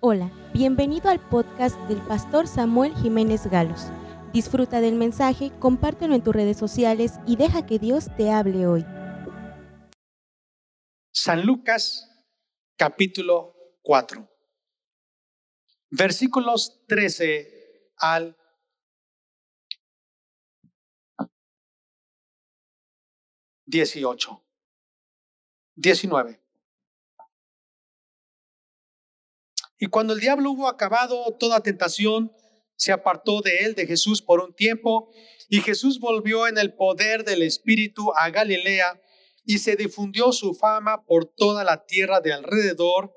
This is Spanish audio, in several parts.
Hola, bienvenido al podcast del pastor Samuel Jiménez Galos. Disfruta del mensaje, compártelo en tus redes sociales y deja que Dios te hable hoy. San Lucas capítulo 4, versículos 13 al 18, 19. Y cuando el diablo hubo acabado toda tentación, se apartó de él, de Jesús, por un tiempo, y Jesús volvió en el poder del Espíritu a Galilea, y se difundió su fama por toda la tierra de alrededor,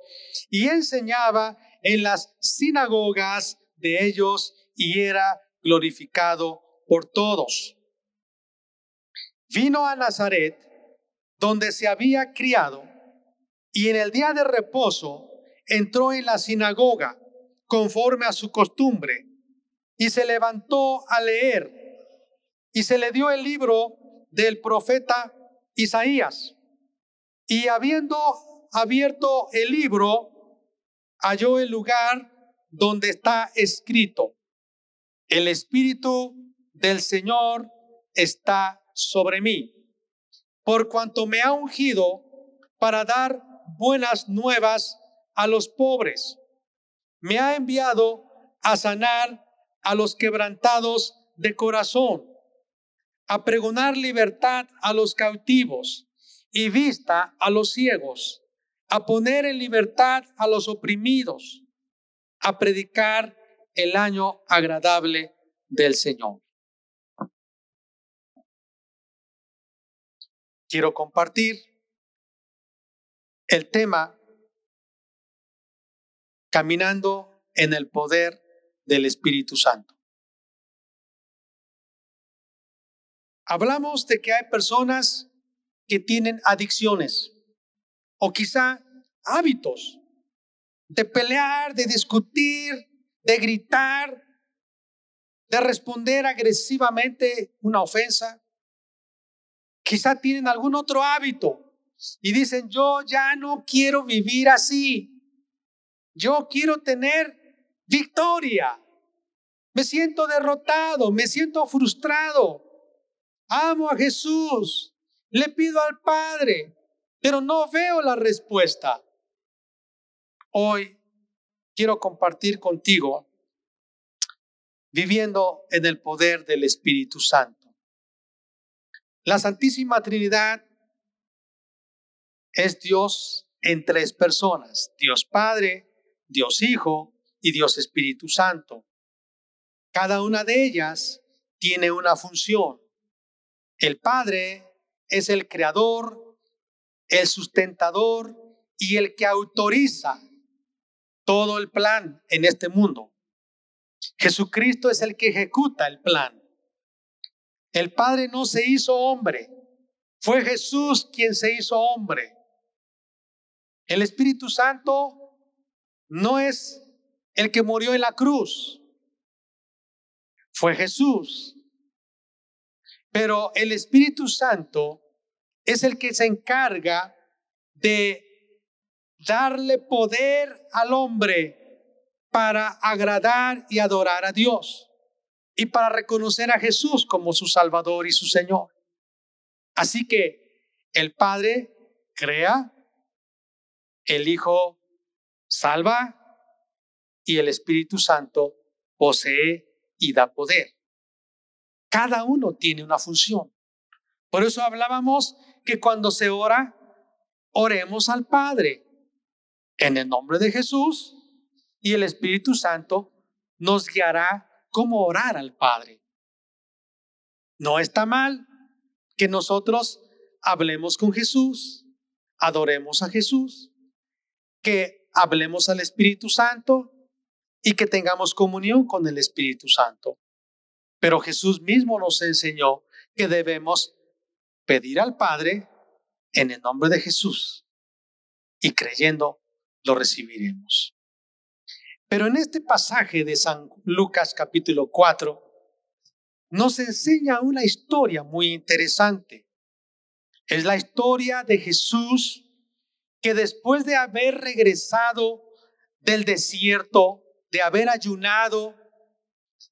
y enseñaba en las sinagogas de ellos, y era glorificado por todos. Vino a Nazaret, donde se había criado, y en el día de reposo, entró en la sinagoga conforme a su costumbre y se levantó a leer y se le dio el libro del profeta Isaías. Y habiendo abierto el libro, halló el lugar donde está escrito, el Espíritu del Señor está sobre mí, por cuanto me ha ungido para dar buenas nuevas a los pobres. Me ha enviado a sanar a los quebrantados de corazón, a pregonar libertad a los cautivos y vista a los ciegos, a poner en libertad a los oprimidos, a predicar el año agradable del Señor. Quiero compartir el tema caminando en el poder del Espíritu Santo. Hablamos de que hay personas que tienen adicciones o quizá hábitos de pelear, de discutir, de gritar, de responder agresivamente una ofensa. Quizá tienen algún otro hábito y dicen, yo ya no quiero vivir así. Yo quiero tener victoria. Me siento derrotado, me siento frustrado. Amo a Jesús, le pido al Padre, pero no veo la respuesta. Hoy quiero compartir contigo viviendo en el poder del Espíritu Santo. La Santísima Trinidad es Dios en tres personas, Dios Padre, Dios Hijo y Dios Espíritu Santo. Cada una de ellas tiene una función. El Padre es el creador, el sustentador y el que autoriza todo el plan en este mundo. Jesucristo es el que ejecuta el plan. El Padre no se hizo hombre, fue Jesús quien se hizo hombre. El Espíritu Santo no es el que murió en la cruz, fue Jesús. Pero el Espíritu Santo es el que se encarga de darle poder al hombre para agradar y adorar a Dios y para reconocer a Jesús como su Salvador y su Señor. Así que el Padre crea, el Hijo salva y el Espíritu Santo posee y da poder. Cada uno tiene una función. Por eso hablábamos que cuando se ora, oremos al Padre en el nombre de Jesús y el Espíritu Santo nos guiará cómo orar al Padre. No está mal que nosotros hablemos con Jesús, adoremos a Jesús, que hablemos al Espíritu Santo y que tengamos comunión con el Espíritu Santo. Pero Jesús mismo nos enseñó que debemos pedir al Padre en el nombre de Jesús y creyendo lo recibiremos. Pero en este pasaje de San Lucas capítulo 4 nos enseña una historia muy interesante. Es la historia de Jesús que después de haber regresado del desierto, de haber ayunado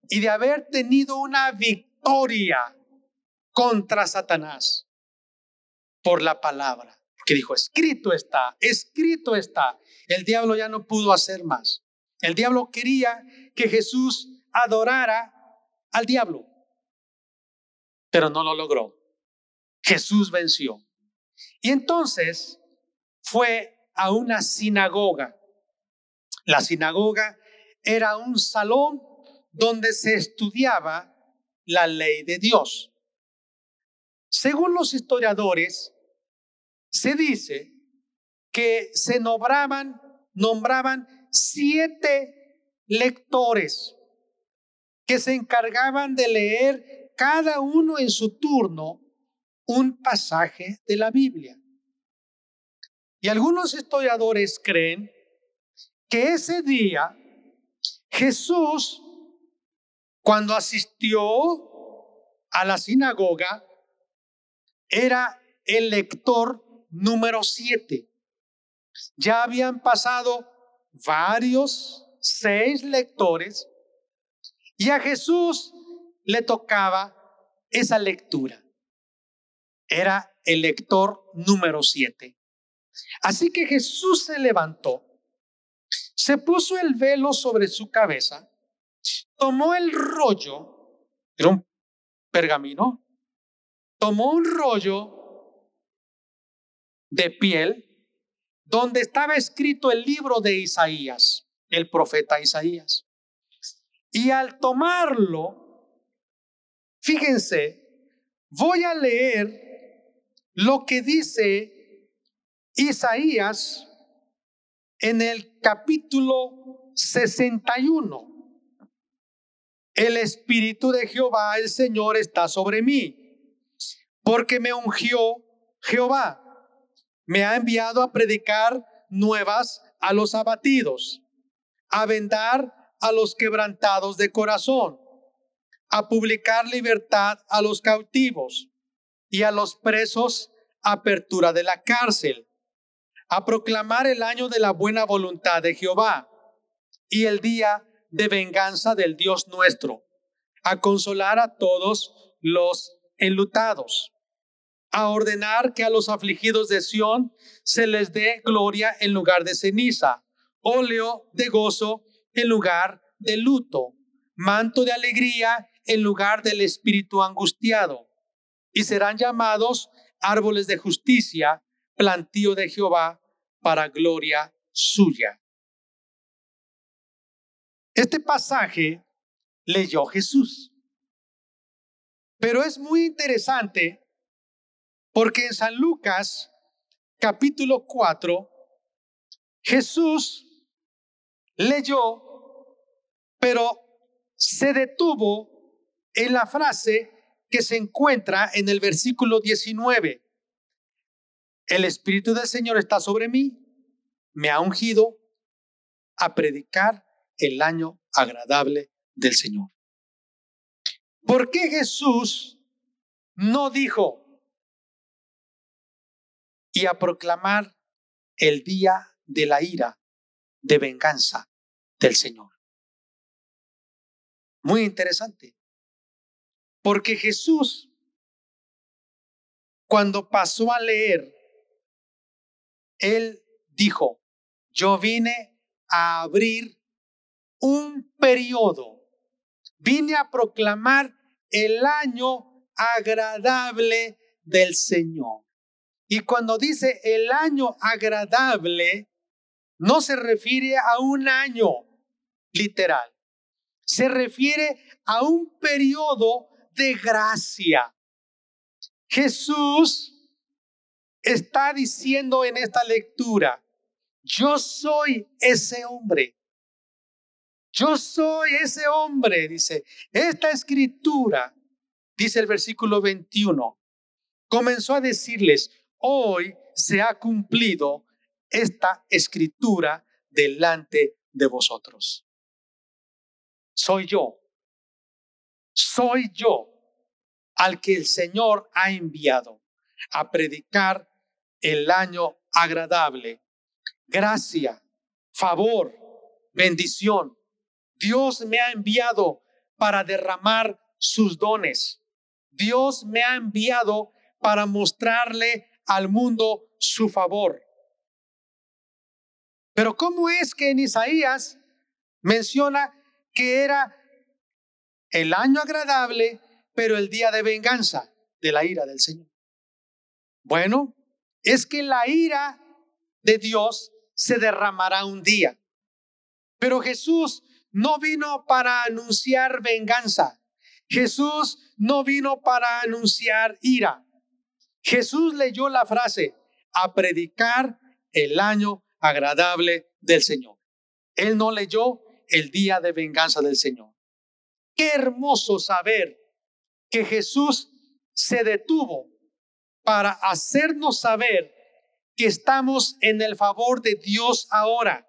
y de haber tenido una victoria contra Satanás por la palabra. Que dijo, escrito está, escrito está. El diablo ya no pudo hacer más. El diablo quería que Jesús adorara al diablo, pero no lo logró. Jesús venció. Y entonces fue a una sinagoga. La sinagoga era un salón donde se estudiaba la ley de Dios. Según los historiadores, se dice que se nombraban, nombraban siete lectores que se encargaban de leer cada uno en su turno un pasaje de la Biblia. Y algunos historiadores creen que ese día Jesús, cuando asistió a la sinagoga, era el lector número siete. Ya habían pasado varios, seis lectores, y a Jesús le tocaba esa lectura. Era el lector número siete. Así que Jesús se levantó, se puso el velo sobre su cabeza, tomó el rollo, era un pergamino, tomó un rollo de piel donde estaba escrito el libro de Isaías, el profeta Isaías. Y al tomarlo, fíjense, voy a leer lo que dice Isaías en el capítulo 61. El Espíritu de Jehová, el Señor, está sobre mí, porque me ungió Jehová me ha enviado a predicar nuevas a los abatidos, a vendar a los quebrantados de corazón, a publicar libertad a los cautivos y a los presos apertura de la cárcel, a proclamar el año de la buena voluntad de Jehová y el día de venganza del Dios nuestro, a consolar a todos los enlutados a ordenar que a los afligidos de Sión se les dé gloria en lugar de ceniza, óleo de gozo en lugar de luto, manto de alegría en lugar del espíritu angustiado, y serán llamados árboles de justicia, plantío de Jehová para gloria suya. Este pasaje leyó Jesús. Pero es muy interesante porque en San Lucas, capítulo 4, Jesús leyó, pero se detuvo en la frase que se encuentra en el versículo 19. El Espíritu del Señor está sobre mí, me ha ungido a predicar el año agradable del Señor. ¿Por qué Jesús no dijo, y a proclamar el día de la ira, de venganza del Señor. Muy interesante, porque Jesús, cuando pasó a leer, él dijo, yo vine a abrir un periodo, vine a proclamar el año agradable del Señor. Y cuando dice el año agradable, no se refiere a un año literal, se refiere a un periodo de gracia. Jesús está diciendo en esta lectura, yo soy ese hombre. Yo soy ese hombre, dice. Esta escritura, dice el versículo 21, comenzó a decirles, hoy se ha cumplido esta escritura delante de vosotros. Soy yo, soy yo al que el Señor ha enviado a predicar el año agradable, gracia, favor, bendición. Dios me ha enviado para derramar sus dones. Dios me ha enviado para mostrarle al mundo su favor. Pero ¿cómo es que en Isaías menciona que era el año agradable, pero el día de venganza de la ira del Señor? Bueno, es que la ira de Dios se derramará un día. Pero Jesús no vino para anunciar venganza. Jesús no vino para anunciar ira. Jesús leyó la frase, a predicar el año agradable del Señor. Él no leyó el día de venganza del Señor. Qué hermoso saber que Jesús se detuvo para hacernos saber que estamos en el favor de Dios ahora,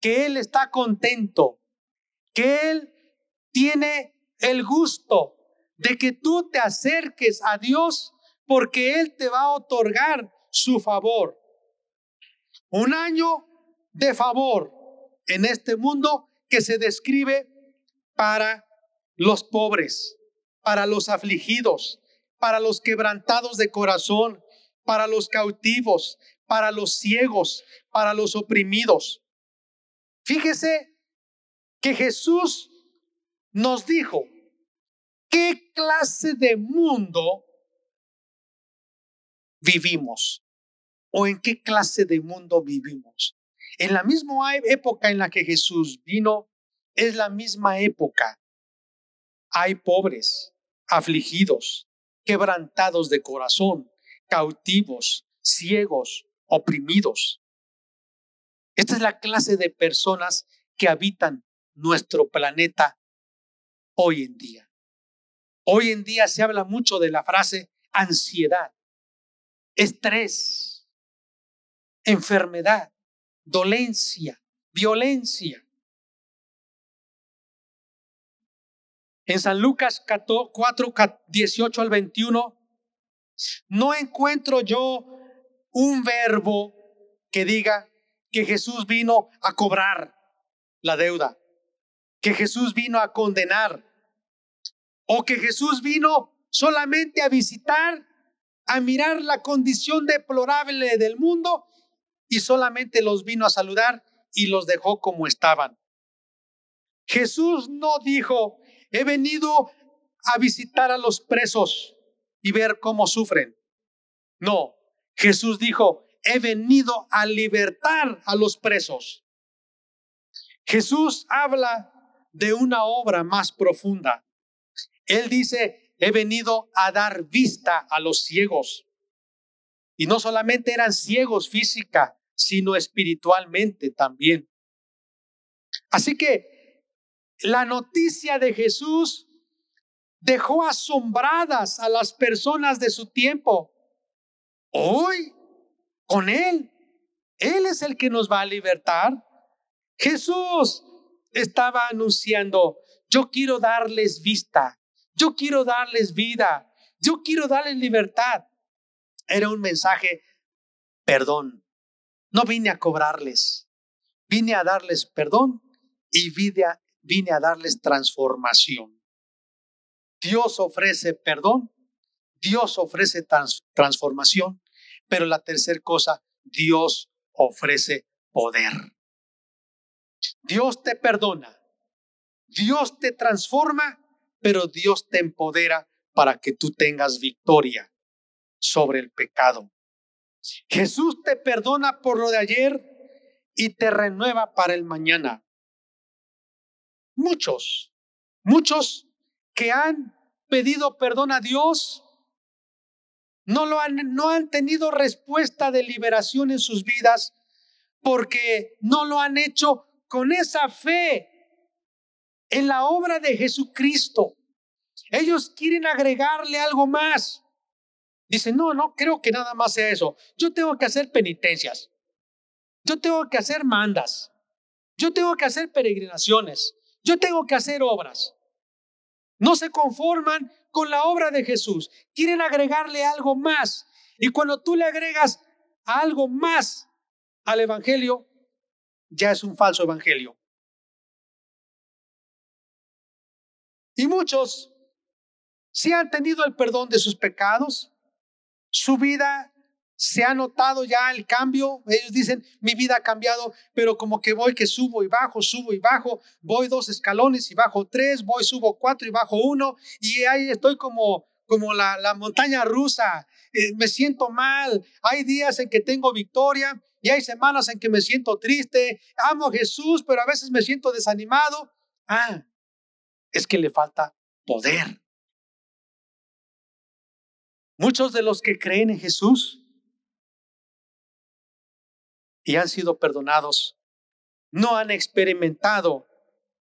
que Él está contento, que Él tiene el gusto de que tú te acerques a Dios porque Él te va a otorgar su favor. Un año de favor en este mundo que se describe para los pobres, para los afligidos, para los quebrantados de corazón, para los cautivos, para los ciegos, para los oprimidos. Fíjese que Jesús nos dijo, ¿qué clase de mundo vivimos? ¿O en qué clase de mundo vivimos? En la misma época en la que Jesús vino, es la misma época. Hay pobres, afligidos, quebrantados de corazón, cautivos, ciegos, oprimidos. Esta es la clase de personas que habitan nuestro planeta hoy en día. Hoy en día se habla mucho de la frase ansiedad, estrés, enfermedad, dolencia, violencia. En San Lucas 4, 18 al 21, no encuentro yo un verbo que diga que Jesús vino a cobrar la deuda, que Jesús vino a condenar, o que Jesús vino solamente a visitar, a mirar la condición deplorable del mundo y solamente los vino a saludar y los dejó como estaban. Jesús no dijo, he venido a visitar a los presos y ver cómo sufren. No, Jesús dijo, he venido a libertar a los presos. Jesús habla de una obra más profunda. Él dice, he venido a dar vista a los ciegos. Y no solamente eran ciegos física, sino espiritualmente también. Así que la noticia de Jesús dejó asombradas a las personas de su tiempo. Hoy, con Él, Él es el que nos va a libertar. Jesús estaba anunciando, yo quiero darles vista, yo quiero darles vida, yo quiero darles libertad. Era un mensaje, perdón, no vine a cobrarles, vine a darles perdón y vine a, vine a darles transformación. Dios ofrece perdón, Dios ofrece transformación, pero la tercera cosa, Dios ofrece poder. Dios te perdona, Dios te transforma, pero Dios te empodera para que tú tengas victoria sobre el pecado. Jesús te perdona por lo de ayer y te renueva para el mañana. Muchos, muchos que han pedido perdón a Dios no lo han no han tenido respuesta de liberación en sus vidas porque no lo han hecho con esa fe en la obra de Jesucristo. Ellos quieren agregarle algo más. Dice, no, no creo que nada más sea eso. Yo tengo que hacer penitencias. Yo tengo que hacer mandas. Yo tengo que hacer peregrinaciones. Yo tengo que hacer obras. No se conforman con la obra de Jesús. Quieren agregarle algo más. Y cuando tú le agregas algo más al Evangelio, ya es un falso evangelio. Y muchos si han tenido el perdón de sus pecados, su vida se ha notado ya el cambio. Ellos dicen, mi vida ha cambiado, pero como que voy que subo y bajo, subo y bajo, voy dos escalones y bajo tres, voy, subo cuatro y bajo uno, y ahí estoy como, como la, la montaña rusa. Eh, me siento mal. Hay días en que tengo victoria y hay semanas en que me siento triste. Amo a Jesús, pero a veces me siento desanimado. Ah, es que le falta poder. Muchos de los que creen en Jesús y han sido perdonados no han experimentado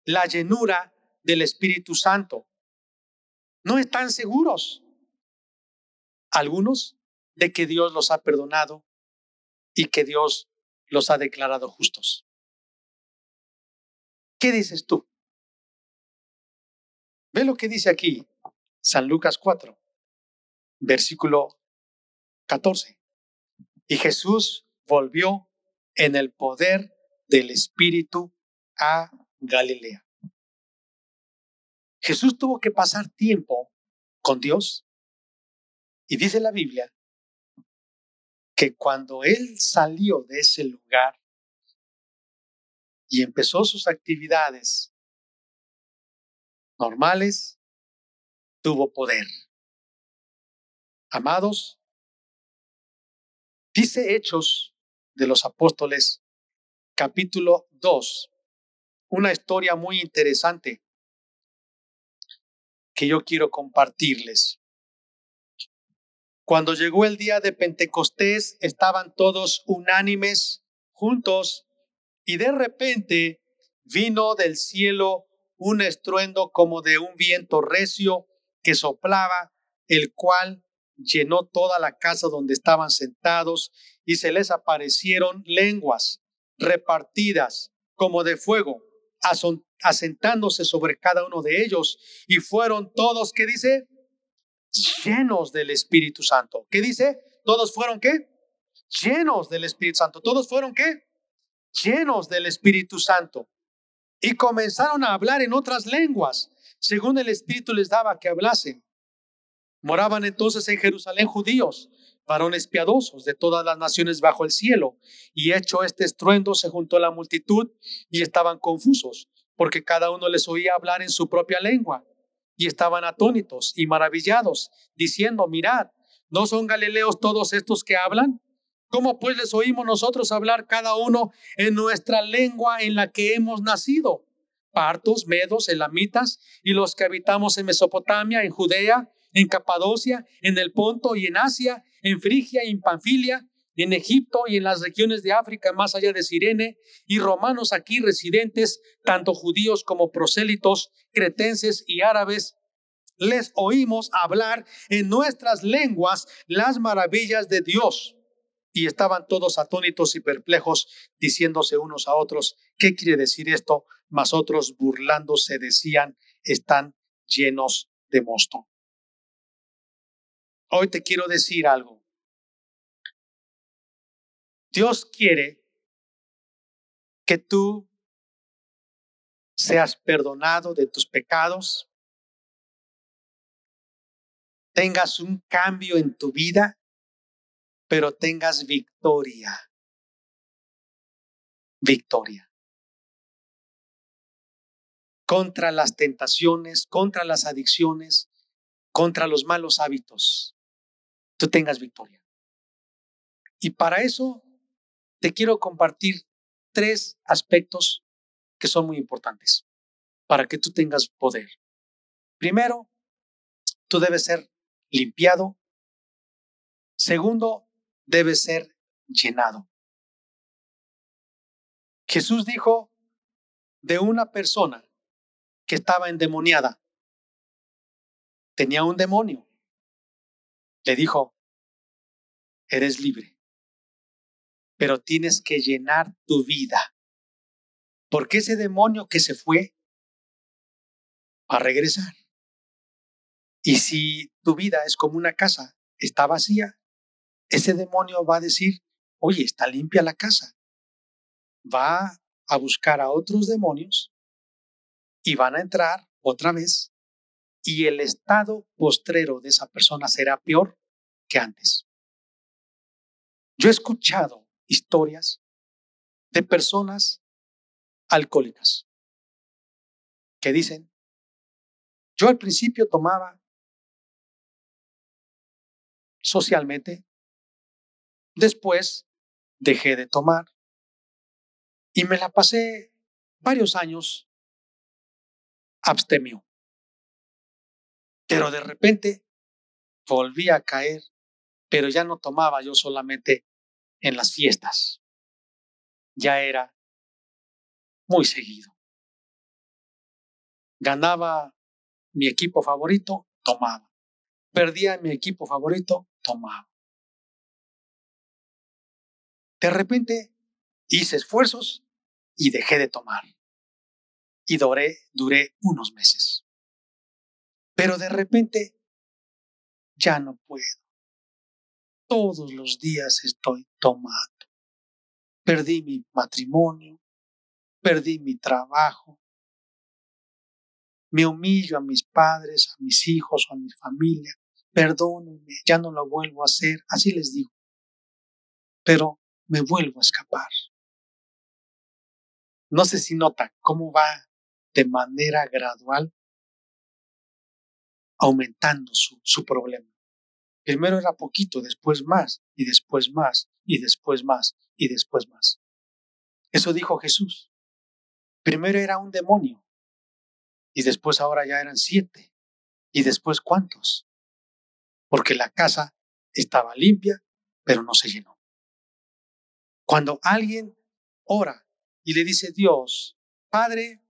la llenura del Espíritu Santo. No están seguros. Algunos de que Dios los ha perdonado y que Dios los ha declarado justos. ¿Qué dices tú? Ve lo que dice aquí San Lucas 4, versículo 14. Y Jesús volvió en el poder del Espíritu a Galilea. Jesús tuvo que pasar tiempo con Dios y dice la Biblia que cuando él salió de ese lugar y empezó sus actividades normales, tuvo poder. Amados, dice Hechos de los Apóstoles, capítulo 2, una historia muy interesante que yo quiero compartirles. Cuando llegó el día de Pentecostés, estaban todos unánimes, juntos, y de repente vino del cielo un estruendo como de un viento recio que soplaba, el cual llenó toda la casa donde estaban sentados, y se les aparecieron lenguas repartidas como de fuego, asentándose sobre cada uno de ellos, y fueron todos, ¿qué dice? llenos del Espíritu Santo. ¿Qué dice? ¿Todos fueron qué? Llenos del Espíritu Santo. ¿Todos fueron qué? Llenos del Espíritu Santo. Y comenzaron a hablar en otras lenguas, según el Espíritu les daba que hablasen. Moraban entonces en Jerusalén judíos, varones piadosos de todas las naciones bajo el cielo. Y hecho este estruendo, se juntó la multitud y estaban confusos, porque cada uno les oía hablar en su propia lengua y estaban atónitos y maravillados, diciendo, mirad, ¿no son galileos todos estos que hablan? ¿Cómo pues les oímos nosotros hablar cada uno en nuestra lengua en la que hemos nacido? Partos, medos, elamitas y los que habitamos en Mesopotamia, en Judea, en Capadocia, en el Ponto y en Asia, en Frigia y en Panfilia, en Egipto y en las regiones de África más allá de Sirene, y romanos aquí residentes, tanto judíos como prosélitos, cretenses y árabes, les oímos hablar en nuestras lenguas las maravillas de Dios. Y estaban todos atónitos y perplejos, diciéndose unos a otros, ¿qué quiere decir esto? Mas otros burlándose decían, están llenos de mosto. Hoy te quiero decir algo. Dios quiere que tú seas perdonado de tus pecados, tengas un cambio en tu vida, pero tengas victoria. Victoria. Contra las tentaciones, contra las adicciones, contra los malos hábitos. Tú tengas victoria. Y para eso te quiero compartir tres aspectos que son muy importantes para que tú tengas poder. Primero, tú debes ser limpiado. Segundo, debes ser llenado. Jesús dijo de una persona que estaba endemoniada, tenía un demonio. Le dijo, eres libre pero tienes que llenar tu vida. Porque ese demonio que se fue va a regresar. Y si tu vida es como una casa, está vacía, ese demonio va a decir, oye, está limpia la casa. Va a buscar a otros demonios y van a entrar otra vez y el estado postrero de esa persona será peor que antes. Yo he escuchado historias de personas alcohólicas que dicen, yo al principio tomaba socialmente, después dejé de tomar y me la pasé varios años abstemio. Pero de repente volví a caer, pero ya no tomaba yo solamente en las fiestas. Ya era muy seguido. Ganaba mi equipo favorito, tomaba. Perdía mi equipo favorito, tomaba. De repente hice esfuerzos y dejé de tomar. Y duré, duré unos meses. Pero de repente ya no puedo. Todos los días estoy tomando. Perdí mi matrimonio, perdí mi trabajo, me humillo a mis padres, a mis hijos o a mi familia, perdónenme, ya no lo vuelvo a hacer, así les digo. Pero me vuelvo a escapar. No sé si nota cómo va de manera gradual aumentando su, su problema. Primero era poquito, después más, y después más, y después más, y después más. Eso dijo Jesús. Primero era un demonio, y después ahora ya eran siete, y después cuántos, porque la casa estaba limpia, pero no se llenó. Cuando alguien ora y le dice, Dios, Padre,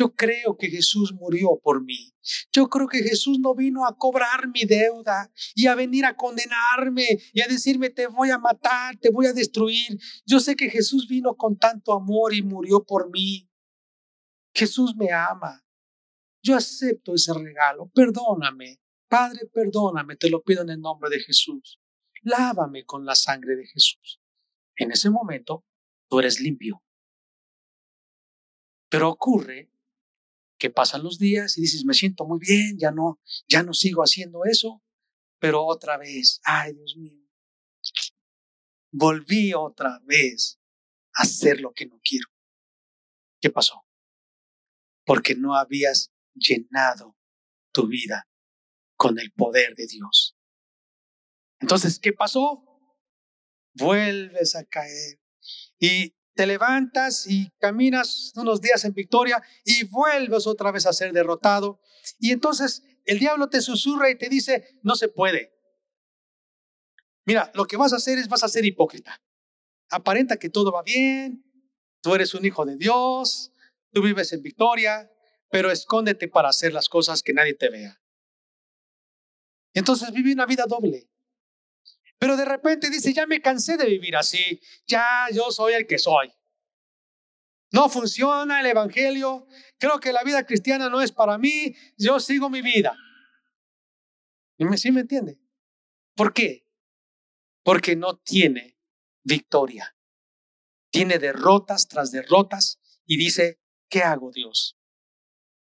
yo creo que Jesús murió por mí. Yo creo que Jesús no vino a cobrar mi deuda y a venir a condenarme y a decirme te voy a matar, te voy a destruir. Yo sé que Jesús vino con tanto amor y murió por mí. Jesús me ama. Yo acepto ese regalo. Perdóname. Padre, perdóname. Te lo pido en el nombre de Jesús. Lávame con la sangre de Jesús. En ese momento, tú eres limpio. Pero ocurre que pasan los días y dices, me siento muy bien, ya no, ya no sigo haciendo eso, pero otra vez, ay Dios mío, volví otra vez a hacer lo que no quiero. ¿Qué pasó? Porque no habías llenado tu vida con el poder de Dios. Entonces, ¿qué pasó? Vuelves a caer y te levantas y caminas unos días en victoria y vuelves otra vez a ser derrotado. Y entonces el diablo te susurra y te dice, no se puede. Mira, lo que vas a hacer es vas a ser hipócrita. Aparenta que todo va bien, tú eres un hijo de Dios, tú vives en victoria, pero escóndete para hacer las cosas que nadie te vea. Entonces vive una vida doble. Pero de repente dice, ya me cansé de vivir así, ya yo soy el que soy. No funciona el Evangelio, creo que la vida cristiana no es para mí, yo sigo mi vida. ¿Y me, ¿Sí me entiende? ¿Por qué? Porque no tiene victoria. Tiene derrotas tras derrotas y dice, ¿qué hago Dios?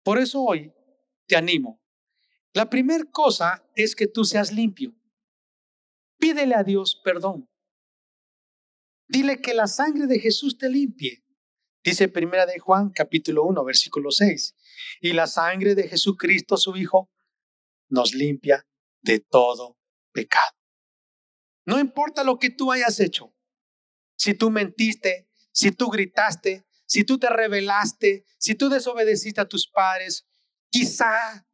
Por eso hoy te animo. La primera cosa es que tú seas limpio. Pídele a Dios perdón. Dile que la sangre de Jesús te limpie. Dice primera de Juan capítulo 1 versículo 6. Y la sangre de Jesucristo su Hijo nos limpia de todo pecado. No importa lo que tú hayas hecho. Si tú mentiste, si tú gritaste, si tú te rebelaste, si tú desobedeciste a tus padres, quizá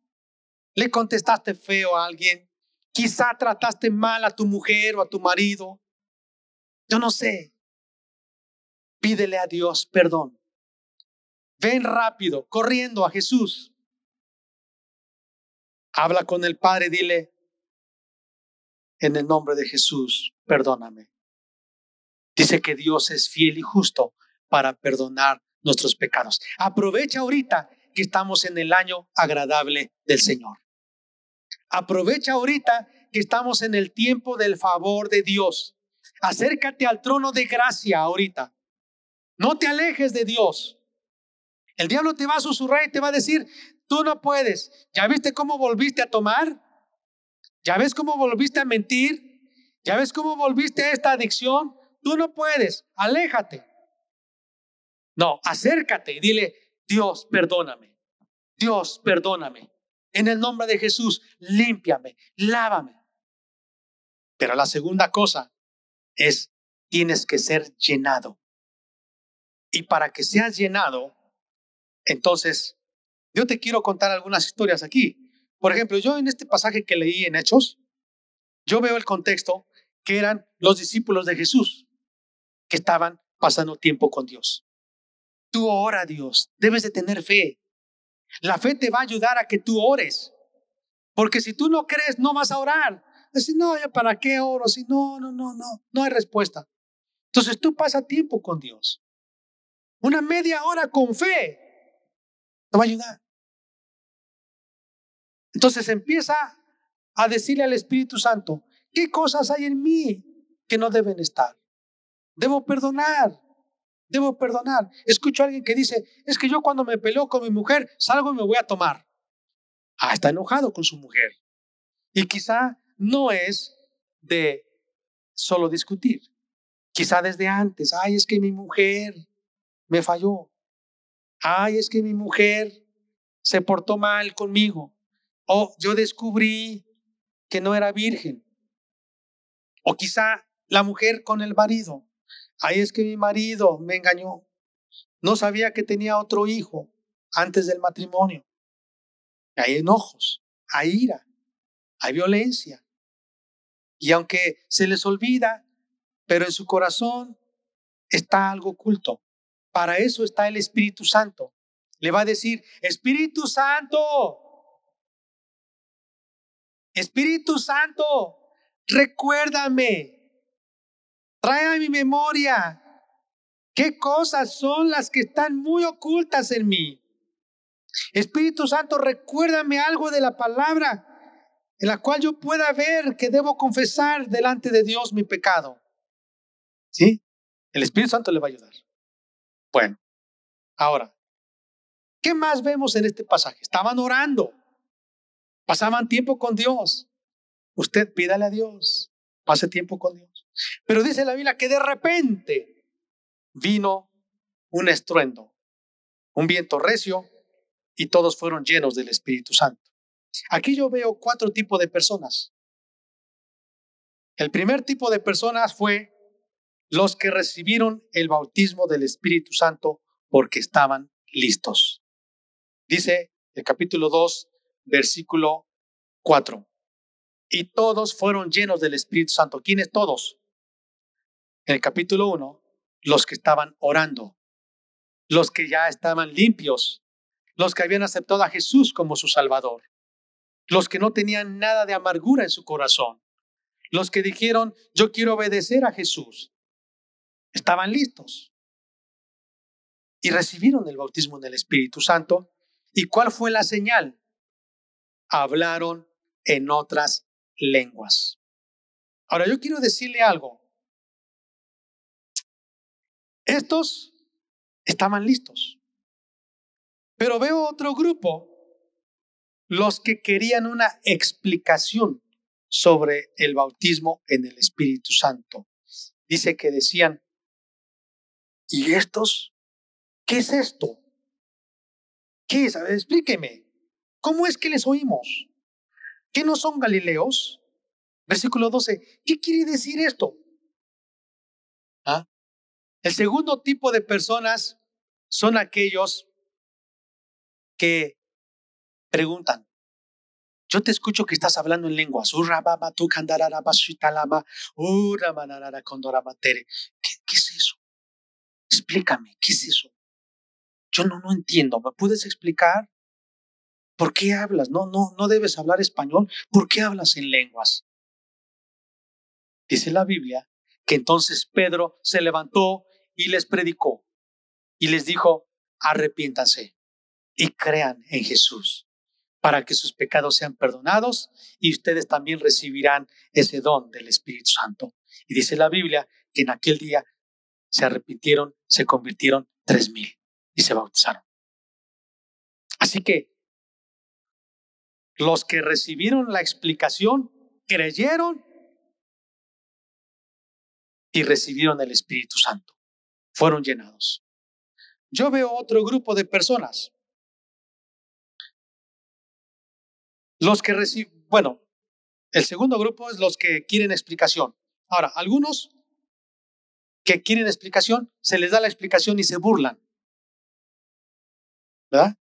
le contestaste feo a alguien, Quizá trataste mal a tu mujer o a tu marido. Yo no sé. Pídele a Dios perdón. Ven rápido, corriendo a Jesús. Habla con el Padre, dile, en el nombre de Jesús, perdóname. Dice que Dios es fiel y justo para perdonar nuestros pecados. Aprovecha ahorita que estamos en el año agradable del Señor. Aprovecha ahorita que estamos en el tiempo del favor de Dios. Acércate al trono de gracia ahorita. No te alejes de Dios. El diablo te va a susurrar y te va a decir, tú no puedes. ¿Ya viste cómo volviste a tomar? ¿Ya ves cómo volviste a mentir? ¿Ya ves cómo volviste a esta adicción? Tú no puedes. Aléjate. No, acércate y dile, Dios, perdóname. Dios, perdóname. En el nombre de Jesús, límpiame, lávame. Pero la segunda cosa es, tienes que ser llenado. Y para que seas llenado, entonces, yo te quiero contar algunas historias aquí. Por ejemplo, yo en este pasaje que leí en Hechos, yo veo el contexto que eran los discípulos de Jesús que estaban pasando tiempo con Dios. Tú ora a Dios, debes de tener fe. La fe te va a ayudar a que tú ores. Porque si tú no crees, no vas a orar. Decir, no, ¿para qué oro? Si no, no, no, no, no hay respuesta. Entonces tú pasa tiempo con Dios. Una media hora con fe te va a ayudar. Entonces empieza a decirle al Espíritu Santo, ¿qué cosas hay en mí que no deben estar? Debo perdonar, debo perdonar. Escucho a alguien que dice, es que yo cuando me peleo con mi mujer, salgo y me voy a tomar. Ah, está enojado con su mujer. Y quizá no es de solo discutir. Quizá desde antes, ay, es que mi mujer me falló. Ay, es que mi mujer se portó mal conmigo. O yo descubrí que no era virgen. O quizá la mujer con el marido. Ay, es que mi marido me engañó. No sabía que tenía otro hijo antes del matrimonio. Hay enojos, hay ira, hay violencia. Y aunque se les olvida, pero en su corazón está algo oculto. Para eso está el Espíritu Santo. Le va a decir, Espíritu Santo, Espíritu Santo, recuérdame, trae a mi memoria qué cosas son las que están muy ocultas en mí. Espíritu Santo, recuérdame algo de la palabra en la cual yo pueda ver que debo confesar delante de Dios mi pecado. ¿Sí? El Espíritu Santo le va a ayudar. Bueno, ahora, ¿qué más vemos en este pasaje? Estaban orando, pasaban tiempo con Dios. Usted pídale a Dios, pase tiempo con Dios. Pero dice la Biblia que de repente vino un estruendo, un viento recio y todos fueron llenos del Espíritu Santo. Aquí yo veo cuatro tipos de personas. El primer tipo de personas fue los que recibieron el bautismo del Espíritu Santo porque estaban listos. Dice el capítulo 2, versículo 4. Y todos fueron llenos del Espíritu Santo. ¿Quiénes todos? En el capítulo 1, los que estaban orando, los que ya estaban limpios, los que habían aceptado a Jesús como su Salvador, los que no tenían nada de amargura en su corazón, los que dijeron, yo quiero obedecer a Jesús, estaban listos y recibieron el bautismo del Espíritu Santo. ¿Y cuál fue la señal? Hablaron en otras lenguas. Ahora yo quiero decirle algo. Estos estaban listos. Pero veo otro grupo, los que querían una explicación sobre el bautismo en el Espíritu Santo. Dice que decían, ¿y estos? ¿Qué es esto? ¿Qué es? explíqueme. ¿Cómo es que les oímos? ¿Qué no son galileos? Versículo 12. ¿Qué quiere decir esto? El segundo tipo de personas son aquellos que preguntan. Yo te escucho que estás hablando en lenguas. ¿Qué, ¿Qué es eso? Explícame, ¿qué es eso? Yo no, no entiendo. ¿Me puedes explicar? ¿Por qué hablas? No, no, no debes hablar español. ¿Por qué hablas en lenguas? Dice la Biblia que entonces Pedro se levantó y les predicó y les dijo, arrepiéntanse y crean en Jesús para que sus pecados sean perdonados y ustedes también recibirán ese don del Espíritu Santo. Y dice la Biblia que en aquel día se arrepintieron, se convirtieron tres mil y se bautizaron. Así que los que recibieron la explicación creyeron y recibieron el Espíritu Santo. Fueron llenados. Yo veo otro grupo de personas. Los que reciben, bueno, el segundo grupo es los que quieren explicación. Ahora, algunos que quieren explicación, se les da la explicación y se burlan. ¿Verdad?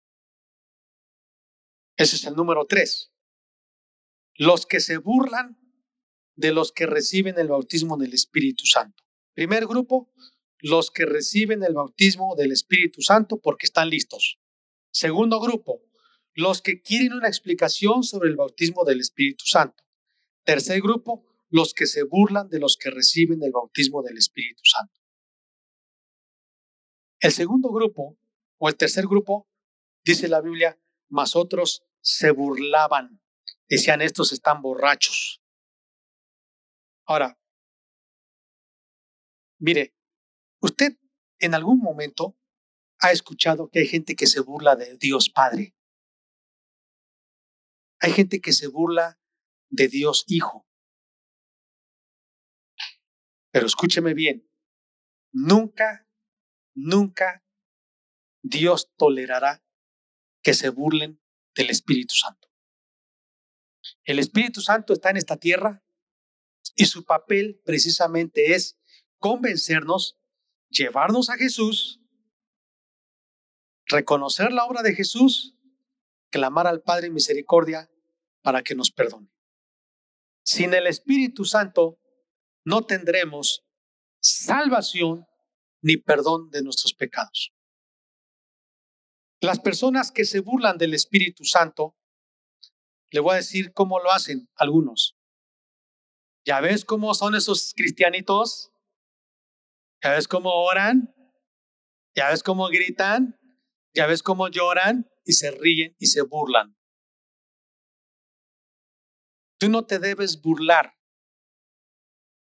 Ese es el número tres. Los que se burlan de los que reciben el bautismo del Espíritu Santo. Primer grupo, los que reciben el bautismo del Espíritu Santo porque están listos. Segundo grupo, los que quieren una explicación sobre el bautismo del Espíritu Santo. Tercer grupo, los que se burlan de los que reciben el bautismo del Espíritu Santo. El segundo grupo, o el tercer grupo, dice la Biblia, más otros se burlaban. Decían, estos están borrachos. Ahora, mire, usted en algún momento ha escuchado que hay gente que se burla de Dios Padre. Hay gente que se burla de Dios Hijo. Pero escúcheme bien, nunca, nunca Dios tolerará que se burlen del Espíritu Santo. El Espíritu Santo está en esta tierra y su papel precisamente es convencernos, llevarnos a Jesús, reconocer la obra de Jesús, clamar al Padre en misericordia para que nos perdone. Sin el Espíritu Santo no tendremos salvación ni perdón de nuestros pecados. Las personas que se burlan del Espíritu Santo, le voy a decir cómo lo hacen algunos. ¿Ya ves cómo son esos cristianitos? ¿Ya ves cómo oran? ¿Ya ves cómo gritan? ¿Ya ves cómo lloran? Y se ríen y se burlan. Tú no te debes burlar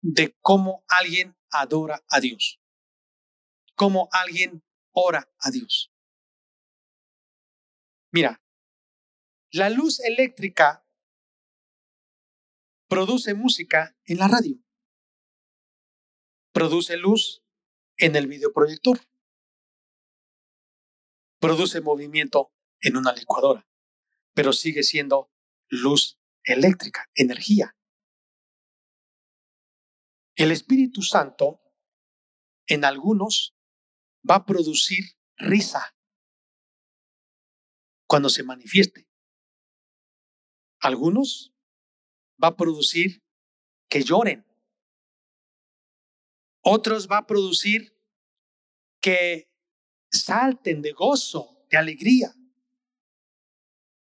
de cómo alguien adora a Dios, cómo alguien ora a Dios. Mira, la luz eléctrica produce música en la radio, produce luz en el videoproyector, produce movimiento en una licuadora, pero sigue siendo luz eléctrica, energía. El Espíritu Santo en algunos va a producir risa cuando se manifieste. Algunos va a producir que lloren. Otros va a producir que salten de gozo, de alegría.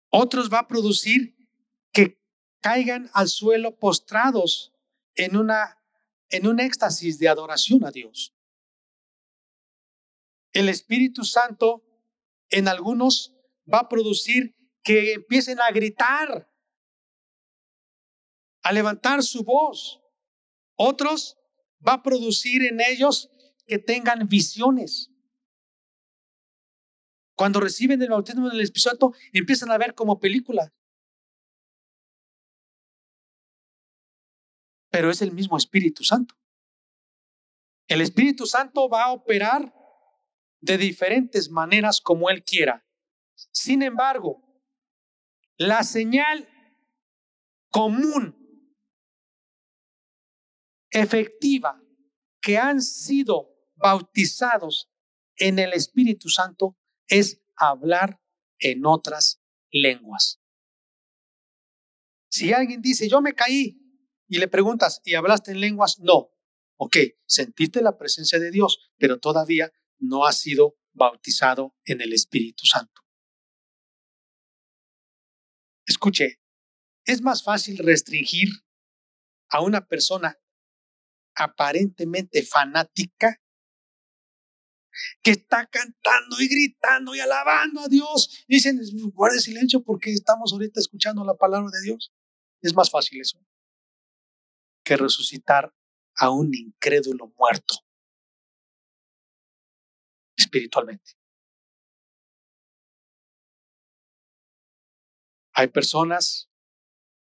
Otros va a producir que caigan al suelo postrados en una en un éxtasis de adoración a Dios. El Espíritu Santo en algunos va a producir que empiecen a gritar, a levantar su voz. Otros va a producir en ellos que tengan visiones. Cuando reciben el bautismo del Espíritu Santo, empiezan a ver como película. Pero es el mismo Espíritu Santo. El Espíritu Santo va a operar de diferentes maneras como Él quiera. Sin embargo, la señal común, efectiva, que han sido bautizados en el Espíritu Santo es hablar en otras lenguas. Si alguien dice, yo me caí, y le preguntas, ¿y hablaste en lenguas? No. Ok, sentiste la presencia de Dios, pero todavía no has sido bautizado en el Espíritu Santo. Escuche, es más fácil restringir a una persona aparentemente fanática que está cantando y gritando y alabando a Dios. Dicen, guarde silencio porque estamos ahorita escuchando la palabra de Dios. Es más fácil eso que resucitar a un incrédulo muerto. espiritualmente. Hay personas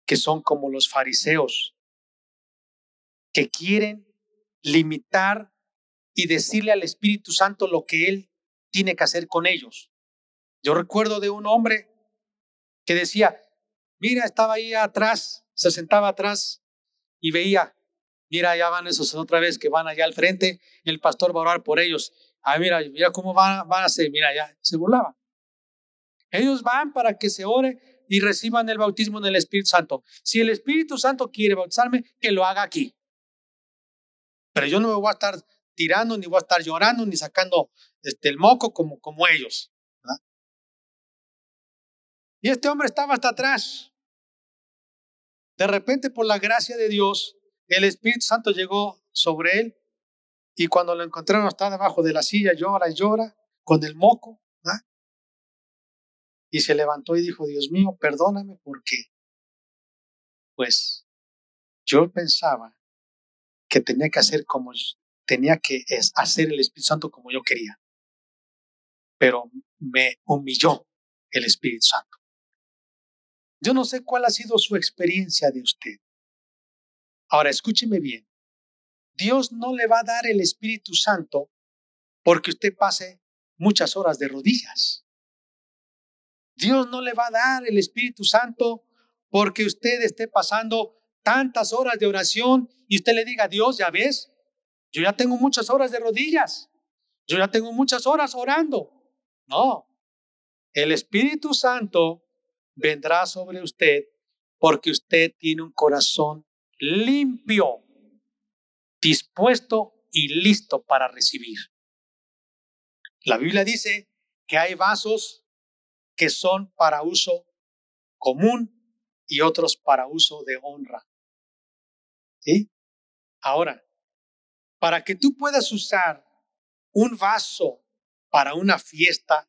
que son como los fariseos, que quieren limitar y decirle al Espíritu Santo lo que Él tiene que hacer con ellos. Yo recuerdo de un hombre que decía, mira, estaba ahí atrás, se sentaba atrás y veía, mira, ya van esos otra vez que van allá al frente, el pastor va a orar por ellos. Ah, mira, mira cómo van, van a hacer, mira, ya se burlaba. Ellos van para que se ore y reciban el bautismo en el Espíritu Santo. Si el Espíritu Santo quiere bautizarme, que lo haga aquí. Pero yo no me voy a estar tirando, ni voy a estar llorando, ni sacando este, el moco como, como ellos. Y este hombre estaba hasta atrás. De repente, por la gracia de Dios, el Espíritu Santo llegó sobre él y cuando lo encontraron estaba debajo de la silla, llora y llora con el moco. Y se levantó y dijo, Dios mío, perdóname porque, pues, yo pensaba que tenía que hacer como tenía que hacer el Espíritu Santo como yo quería. Pero me humilló el Espíritu Santo. Yo no sé cuál ha sido su experiencia de usted. Ahora, escúcheme bien. Dios no le va a dar el Espíritu Santo porque usted pase muchas horas de rodillas. Dios no le va a dar el Espíritu Santo porque usted esté pasando tantas horas de oración y usted le diga, Dios, ya ves, yo ya tengo muchas horas de rodillas, yo ya tengo muchas horas orando. No, el Espíritu Santo vendrá sobre usted porque usted tiene un corazón limpio, dispuesto y listo para recibir. La Biblia dice que hay vasos que son para uso común y otros para uso de honra. Ahora, para que tú puedas usar un vaso para una fiesta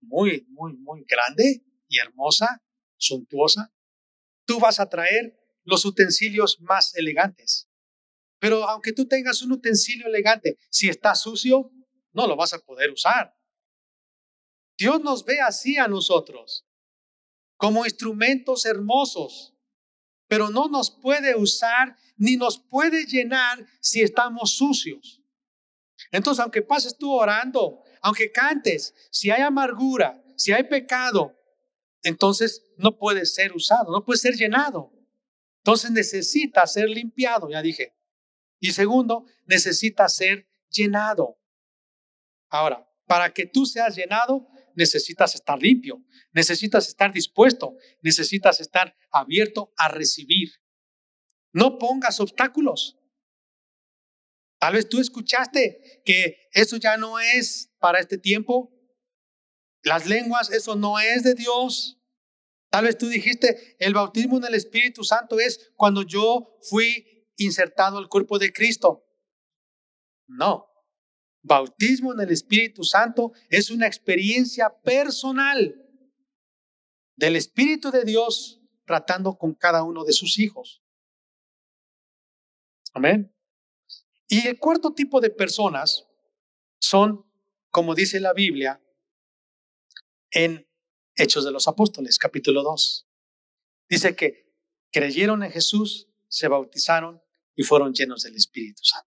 muy, muy, muy grande y hermosa, suntuosa, tú vas a traer los utensilios más elegantes. Pero aunque tú tengas un utensilio elegante, si está sucio, no lo vas a poder usar. Dios nos ve así a nosotros, como instrumentos hermosos, pero no nos puede usar ni nos puede llenar si estamos sucios. Entonces, aunque pases tú orando, aunque cantes, si hay amargura, si hay pecado, entonces no puede ser usado, no puede ser llenado. Entonces necesita ser limpiado, ya dije. Y segundo, necesita ser llenado. Ahora, para que tú seas llenado, necesitas estar limpio, necesitas estar dispuesto, necesitas estar abierto a recibir. No pongas obstáculos. Tal vez tú escuchaste que eso ya no es para este tiempo. Las lenguas, eso no es de Dios. Tal vez tú dijiste, el bautismo en el Espíritu Santo es cuando yo fui insertado al cuerpo de Cristo. No. Bautismo en el Espíritu Santo es una experiencia personal del Espíritu de Dios tratando con cada uno de sus hijos. Amén. Y el cuarto tipo de personas son, como dice la Biblia, en Hechos de los Apóstoles, capítulo 2. Dice que creyeron en Jesús, se bautizaron y fueron llenos del Espíritu Santo.